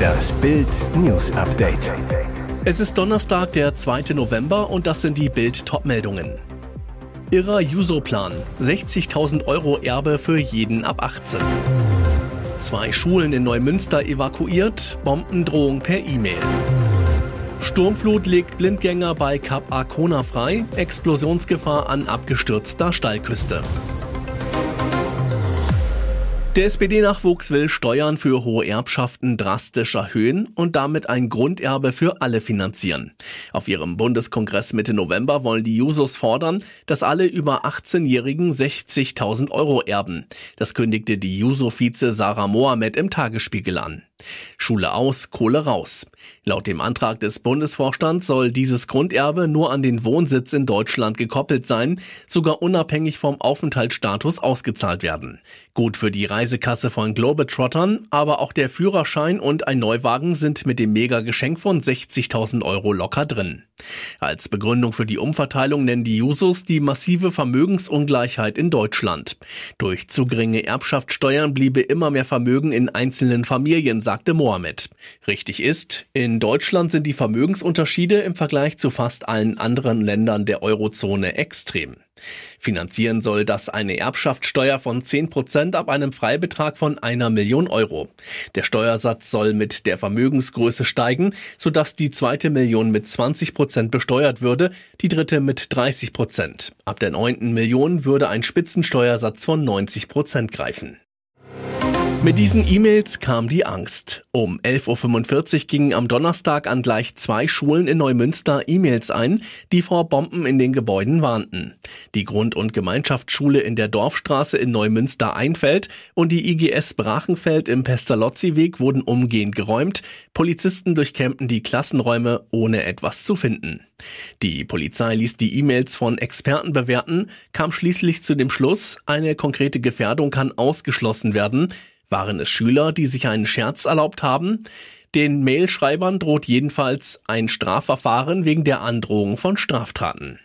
Das Bild News Update. Es ist Donnerstag, der 2. November und das sind die Bild Topmeldungen. Irrer Juso-Plan. 60.000 Euro Erbe für jeden ab 18. Zwei Schulen in Neumünster evakuiert, Bombendrohung per E-Mail. Sturmflut legt Blindgänger bei Kap Arkona frei, Explosionsgefahr an abgestürzter Stallküste. Der SPD-Nachwuchs will Steuern für hohe Erbschaften drastisch erhöhen und damit ein Grunderbe für alle finanzieren. Auf ihrem Bundeskongress Mitte November wollen die Jusos fordern, dass alle über 18-Jährigen 60.000 Euro erben. Das kündigte die Juso-Vize Sarah Mohamed im Tagesspiegel an. Schule aus, Kohle raus. Laut dem Antrag des Bundesvorstands soll dieses Grunderbe nur an den Wohnsitz in Deutschland gekoppelt sein, sogar unabhängig vom Aufenthaltsstatus ausgezahlt werden. Gut für die Reisekasse von Globetrottern, aber auch der Führerschein und ein Neuwagen sind mit dem Mega-Geschenk von 60.000 Euro locker drin. Als Begründung für die Umverteilung nennen die Jusos die massive Vermögensungleichheit in Deutschland. Durch zu geringe Erbschaftssteuern bliebe immer mehr Vermögen in einzelnen Familien, sagte Mohammed. Richtig ist, in Deutschland sind die Vermögensunterschiede im Vergleich zu fast allen anderen Ländern der Eurozone extrem. Finanzieren soll das eine Erbschaftssteuer von 10 Prozent ab einem Freibetrag von einer Million Euro. Der Steuersatz soll mit der Vermögensgröße steigen, sodass die zweite Million mit 20 Prozent besteuert würde, die dritte mit 30 Prozent. Ab der neunten Million würde ein Spitzensteuersatz von 90 Prozent greifen. Mit diesen E-Mails kam die Angst. Um 11.45 Uhr gingen am Donnerstag an gleich zwei Schulen in Neumünster E-Mails ein, die vor Bomben in den Gebäuden warnten. Die Grund- und Gemeinschaftsschule in der Dorfstraße in Neumünster Einfeld und die IGS Brachenfeld im Pestalozzi-Weg wurden umgehend geräumt. Polizisten durchkämmten die Klassenräume, ohne etwas zu finden. Die Polizei ließ die E-Mails von Experten bewerten, kam schließlich zu dem Schluss, eine konkrete Gefährdung kann ausgeschlossen werden, waren es Schüler, die sich einen Scherz erlaubt haben? Den Mailschreibern droht jedenfalls ein Strafverfahren wegen der Androhung von Straftaten.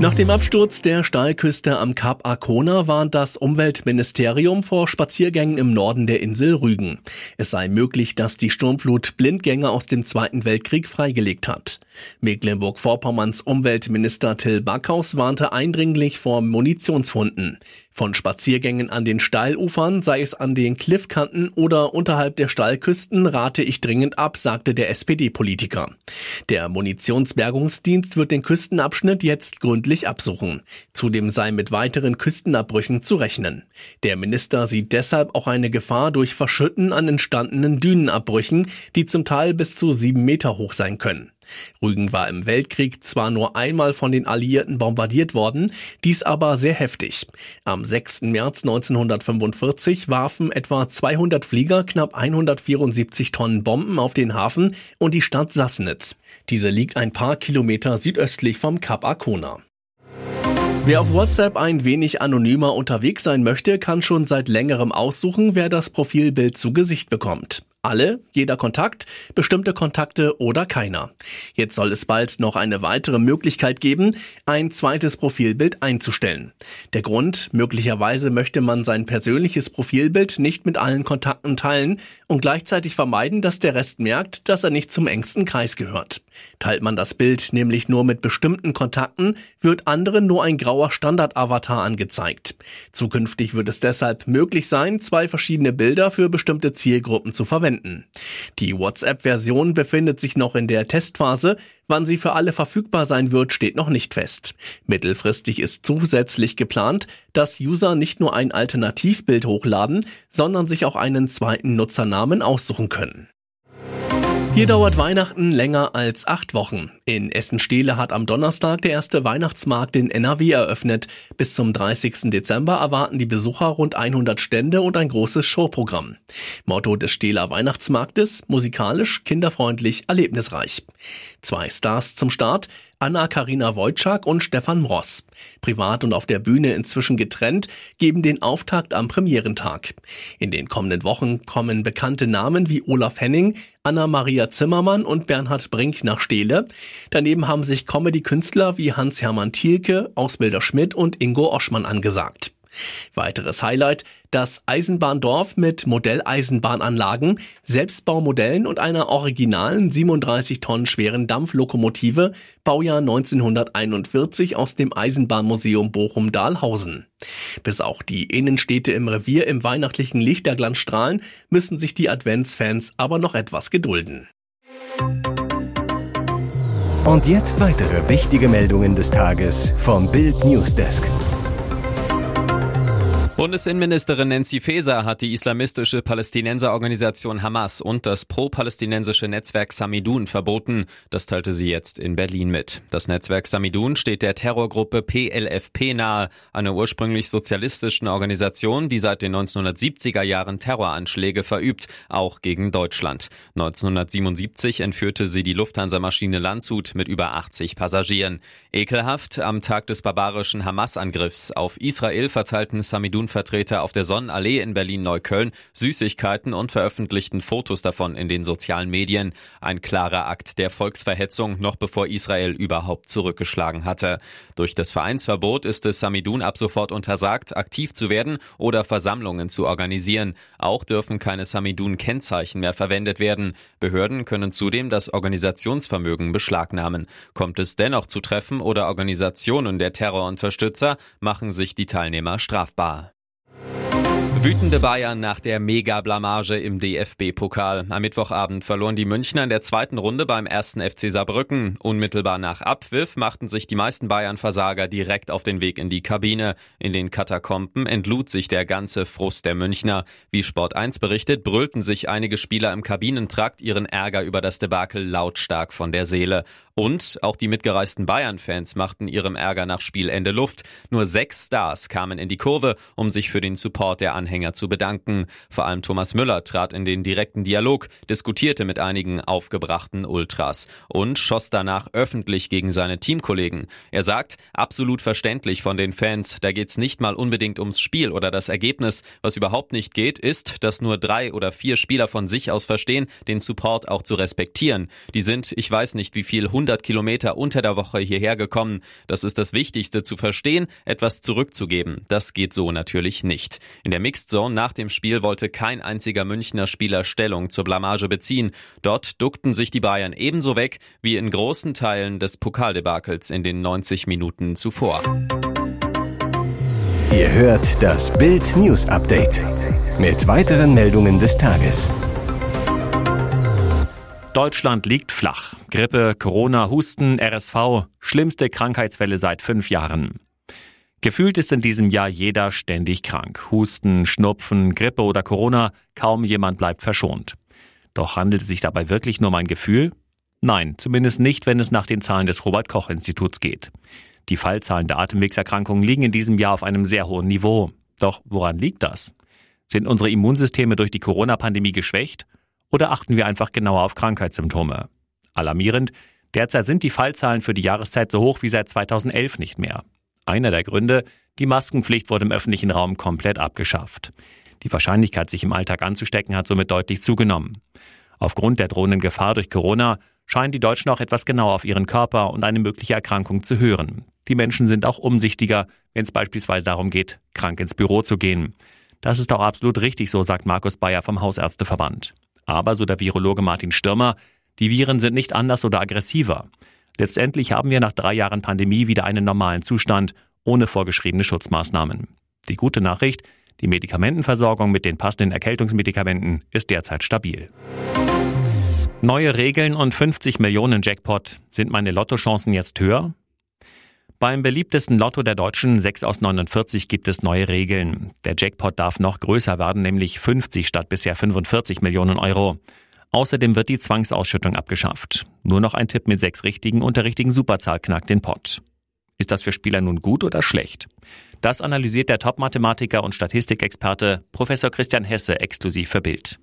Nach dem Absturz der Stahlküste am Kap Arkona warnt das Umweltministerium vor Spaziergängen im Norden der Insel Rügen. Es sei möglich, dass die Sturmflut Blindgänger aus dem Zweiten Weltkrieg freigelegt hat. Mecklenburg-Vorpommerns Umweltminister Till Backhaus warnte eindringlich vor Munitionsfunden. Von Spaziergängen an den Steilufern, sei es an den Cliffkanten oder unterhalb der Steilküsten, rate ich dringend ab, sagte der SPD-Politiker. Der Munitionsbergungsdienst wird den Küstenabschnitt jetzt gründlich absuchen. Zudem sei mit weiteren Küstenabbrüchen zu rechnen. Der Minister sieht deshalb auch eine Gefahr durch Verschütten an entstandenen Dünenabbrüchen, die zum Teil bis zu sieben Meter hoch sein können. Rügen war im Weltkrieg zwar nur einmal von den Alliierten bombardiert worden, dies aber sehr heftig. Am 6. März 1945 warfen etwa 200 Flieger knapp 174 Tonnen Bomben auf den Hafen und die Stadt Sassnitz. Diese liegt ein paar Kilometer südöstlich vom Kap Arkona. Wer auf WhatsApp ein wenig anonymer unterwegs sein möchte, kann schon seit längerem aussuchen, wer das Profilbild zu Gesicht bekommt. Alle, jeder Kontakt, bestimmte Kontakte oder keiner. Jetzt soll es bald noch eine weitere Möglichkeit geben, ein zweites Profilbild einzustellen. Der Grund, möglicherweise möchte man sein persönliches Profilbild nicht mit allen Kontakten teilen und gleichzeitig vermeiden, dass der Rest merkt, dass er nicht zum engsten Kreis gehört. Teilt man das Bild nämlich nur mit bestimmten Kontakten, wird anderen nur ein grauer Standard-Avatar angezeigt. Zukünftig wird es deshalb möglich sein, zwei verschiedene Bilder für bestimmte Zielgruppen zu verwenden. Die WhatsApp-Version befindet sich noch in der Testphase. Wann sie für alle verfügbar sein wird, steht noch nicht fest. Mittelfristig ist zusätzlich geplant, dass User nicht nur ein Alternativbild hochladen, sondern sich auch einen zweiten Nutzernamen aussuchen können. Hier dauert Weihnachten länger als acht Wochen. In Essen-Stehle hat am Donnerstag der erste Weihnachtsmarkt in NRW eröffnet. Bis zum 30. Dezember erwarten die Besucher rund 100 Stände und ein großes Showprogramm. Motto des Stehler Weihnachtsmarktes, musikalisch, kinderfreundlich, erlebnisreich. Zwei Stars zum Start, Anna-Karina Wojcik und Stefan Ross. Privat und auf der Bühne inzwischen getrennt, geben den Auftakt am Premierentag. In den kommenden Wochen kommen bekannte Namen wie Olaf Henning, Anna-Maria Zimmermann und Bernhard Brink nach Steele. Daneben haben sich Comedy-Künstler wie Hans-Hermann Thielke, Ausbilder Schmidt und Ingo Oschmann angesagt. Weiteres Highlight, das Eisenbahndorf mit Modelleisenbahnanlagen, Selbstbaumodellen und einer originalen 37 Tonnen schweren Dampflokomotive, Baujahr 1941 aus dem Eisenbahnmuseum Bochum-Dahlhausen. Bis auch die Innenstädte im Revier im weihnachtlichen Lichterglanz strahlen, müssen sich die Adventsfans aber noch etwas gedulden. Und jetzt weitere wichtige Meldungen des Tages vom Bild Newsdesk. Bundesinnenministerin Nancy Faeser hat die islamistische Palästinenserorganisation Hamas und das pro-palästinensische Netzwerk Samidun verboten. Das teilte sie jetzt in Berlin mit. Das Netzwerk Samidun steht der Terrorgruppe PLFP nahe, einer ursprünglich sozialistischen Organisation, die seit den 1970er Jahren Terroranschläge verübt, auch gegen Deutschland. 1977 entführte sie die Lufthansa-Maschine Landshut mit über 80 Passagieren. Ekelhaft, am Tag des barbarischen Hamas-Angriffs auf Israel verteilten Samidun Vertreter auf der Sonnenallee in Berlin-Neukölln Süßigkeiten und veröffentlichten Fotos davon in den sozialen Medien. Ein klarer Akt der Volksverhetzung, noch bevor Israel überhaupt zurückgeschlagen hatte. Durch das Vereinsverbot ist es Samidun ab sofort untersagt, aktiv zu werden oder Versammlungen zu organisieren. Auch dürfen keine Samidun-Kennzeichen mehr verwendet werden. Behörden können zudem das Organisationsvermögen beschlagnahmen. Kommt es dennoch zu Treffen oder Organisationen der Terrorunterstützer, machen sich die Teilnehmer strafbar. Wütende Bayern nach der Mega-Blamage im DFB-Pokal. Am Mittwochabend verloren die Münchner in der zweiten Runde beim ersten FC Saarbrücken. Unmittelbar nach Abpfiff machten sich die meisten Bayern-Versager direkt auf den Weg in die Kabine. In den Katakomben entlud sich der ganze Frust der Münchner. Wie Sport 1 berichtet, brüllten sich einige Spieler im Kabinentrakt ihren Ärger über das Debakel lautstark von der Seele. Und auch die mitgereisten Bayern-Fans machten ihrem Ärger nach Spielende Luft. Nur sechs Stars kamen in die Kurve, um sich für den Support der Anhänger zu bedanken. Vor allem Thomas Müller trat in den direkten Dialog, diskutierte mit einigen aufgebrachten Ultras und schoss danach öffentlich gegen seine Teamkollegen. Er sagt, absolut verständlich von den Fans, da geht's nicht mal unbedingt ums Spiel oder das Ergebnis. Was überhaupt nicht geht, ist, dass nur drei oder vier Spieler von sich aus verstehen, den Support auch zu respektieren. Die sind, ich weiß nicht wie viel, 100 Kilometer unter der Woche hierher gekommen. Das ist das Wichtigste zu verstehen, etwas zurückzugeben. Das geht so natürlich nicht. In der Mixed Zone nach dem Spiel wollte kein einziger Münchner Spieler Stellung zur Blamage beziehen. Dort duckten sich die Bayern ebenso weg wie in großen Teilen des Pokaldebakels in den 90 Minuten zuvor. Ihr hört das Bild News Update mit weiteren Meldungen des Tages. Deutschland liegt flach. Grippe, Corona, Husten, RSV, schlimmste Krankheitswelle seit fünf Jahren. Gefühlt ist in diesem Jahr jeder ständig krank. Husten, Schnupfen, Grippe oder Corona, kaum jemand bleibt verschont. Doch handelt es sich dabei wirklich nur um ein Gefühl? Nein, zumindest nicht, wenn es nach den Zahlen des Robert Koch Instituts geht. Die Fallzahlen der Atemwegserkrankungen liegen in diesem Jahr auf einem sehr hohen Niveau. Doch woran liegt das? Sind unsere Immunsysteme durch die Corona-Pandemie geschwächt? Oder achten wir einfach genauer auf Krankheitssymptome? Alarmierend, derzeit sind die Fallzahlen für die Jahreszeit so hoch wie seit 2011 nicht mehr. Einer der Gründe, die Maskenpflicht wurde im öffentlichen Raum komplett abgeschafft. Die Wahrscheinlichkeit, sich im Alltag anzustecken, hat somit deutlich zugenommen. Aufgrund der drohenden Gefahr durch Corona scheinen die Deutschen auch etwas genauer auf ihren Körper und eine mögliche Erkrankung zu hören. Die Menschen sind auch umsichtiger, wenn es beispielsweise darum geht, krank ins Büro zu gehen. Das ist auch absolut richtig, so sagt Markus Bayer vom Hausärzteverband. Aber, so der Virologe Martin Stürmer, die Viren sind nicht anders oder aggressiver. Letztendlich haben wir nach drei Jahren Pandemie wieder einen normalen Zustand ohne vorgeschriebene Schutzmaßnahmen. Die gute Nachricht, die Medikamentenversorgung mit den passenden Erkältungsmedikamenten ist derzeit stabil. Neue Regeln und 50 Millionen Jackpot. Sind meine Lottochancen jetzt höher? Beim beliebtesten Lotto der Deutschen 6 aus 49 gibt es neue Regeln. Der Jackpot darf noch größer werden, nämlich 50 statt bisher 45 Millionen Euro. Außerdem wird die Zwangsausschüttung abgeschafft. Nur noch ein Tipp mit sechs richtigen und der richtigen Superzahl knackt den Pott. Ist das für Spieler nun gut oder schlecht? Das analysiert der Top-Mathematiker und Statistikexperte Professor Christian Hesse exklusiv für Bild.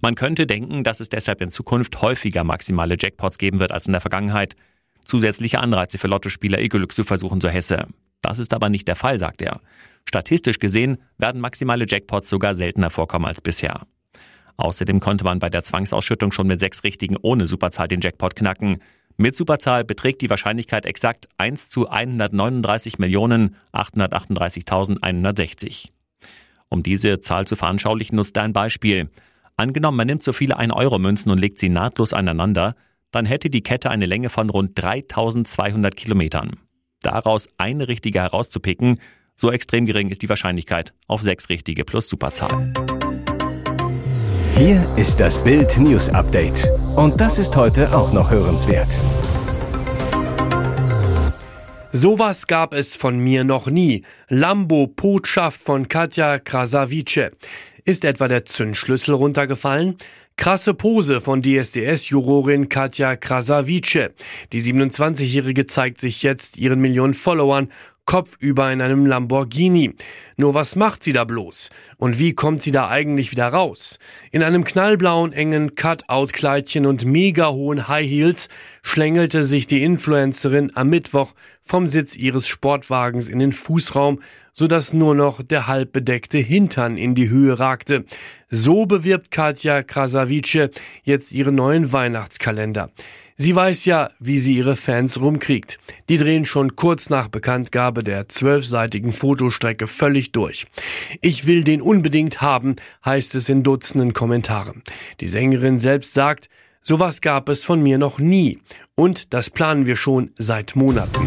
Man könnte denken, dass es deshalb in Zukunft häufiger maximale Jackpots geben wird als in der Vergangenheit zusätzliche Anreize für Lottospieler ihr Glück zu versuchen, so Hesse. Das ist aber nicht der Fall, sagt er. Statistisch gesehen werden maximale Jackpots sogar seltener vorkommen als bisher. Außerdem konnte man bei der Zwangsausschüttung schon mit sechs Richtigen ohne Superzahl den Jackpot knacken. Mit Superzahl beträgt die Wahrscheinlichkeit exakt 1 zu 139.838.160. Um diese Zahl zu veranschaulichen, nutzt er ein Beispiel. Angenommen, man nimmt so viele 1-Euro-Münzen und legt sie nahtlos aneinander, dann hätte die Kette eine Länge von rund 3200 Kilometern. Daraus eine richtige herauszupicken, so extrem gering ist die Wahrscheinlichkeit auf sechs richtige plus Superzahl. Hier ist das Bild News Update. Und das ist heute auch noch hörenswert. Sowas gab es von mir noch nie. Lambo Botschaft von Katja Krasavice. Ist etwa der Zündschlüssel runtergefallen? Krasse Pose von DSDS-Jurorin Katja Krasavice. Die 27-Jährige zeigt sich jetzt ihren Millionen Followern kopfüber in einem Lamborghini. Nur was macht sie da bloß? Und wie kommt sie da eigentlich wieder raus? In einem knallblauen, engen Cut-Out-Kleidchen und mega hohen High Heels schlängelte sich die Influencerin am Mittwoch vom Sitz ihres Sportwagens in den Fußraum, sodass nur noch der halb bedeckte Hintern in die Höhe ragte. So bewirbt Katja Krasavice jetzt ihren neuen Weihnachtskalender. Sie weiß ja, wie sie ihre Fans rumkriegt. Die drehen schon kurz nach Bekanntgabe der zwölfseitigen Fotostrecke völlig durch. Ich will den unbedingt haben, heißt es in Dutzenden Kommentaren. Die Sängerin selbst sagt, sowas gab es von mir noch nie. Und das planen wir schon seit Monaten.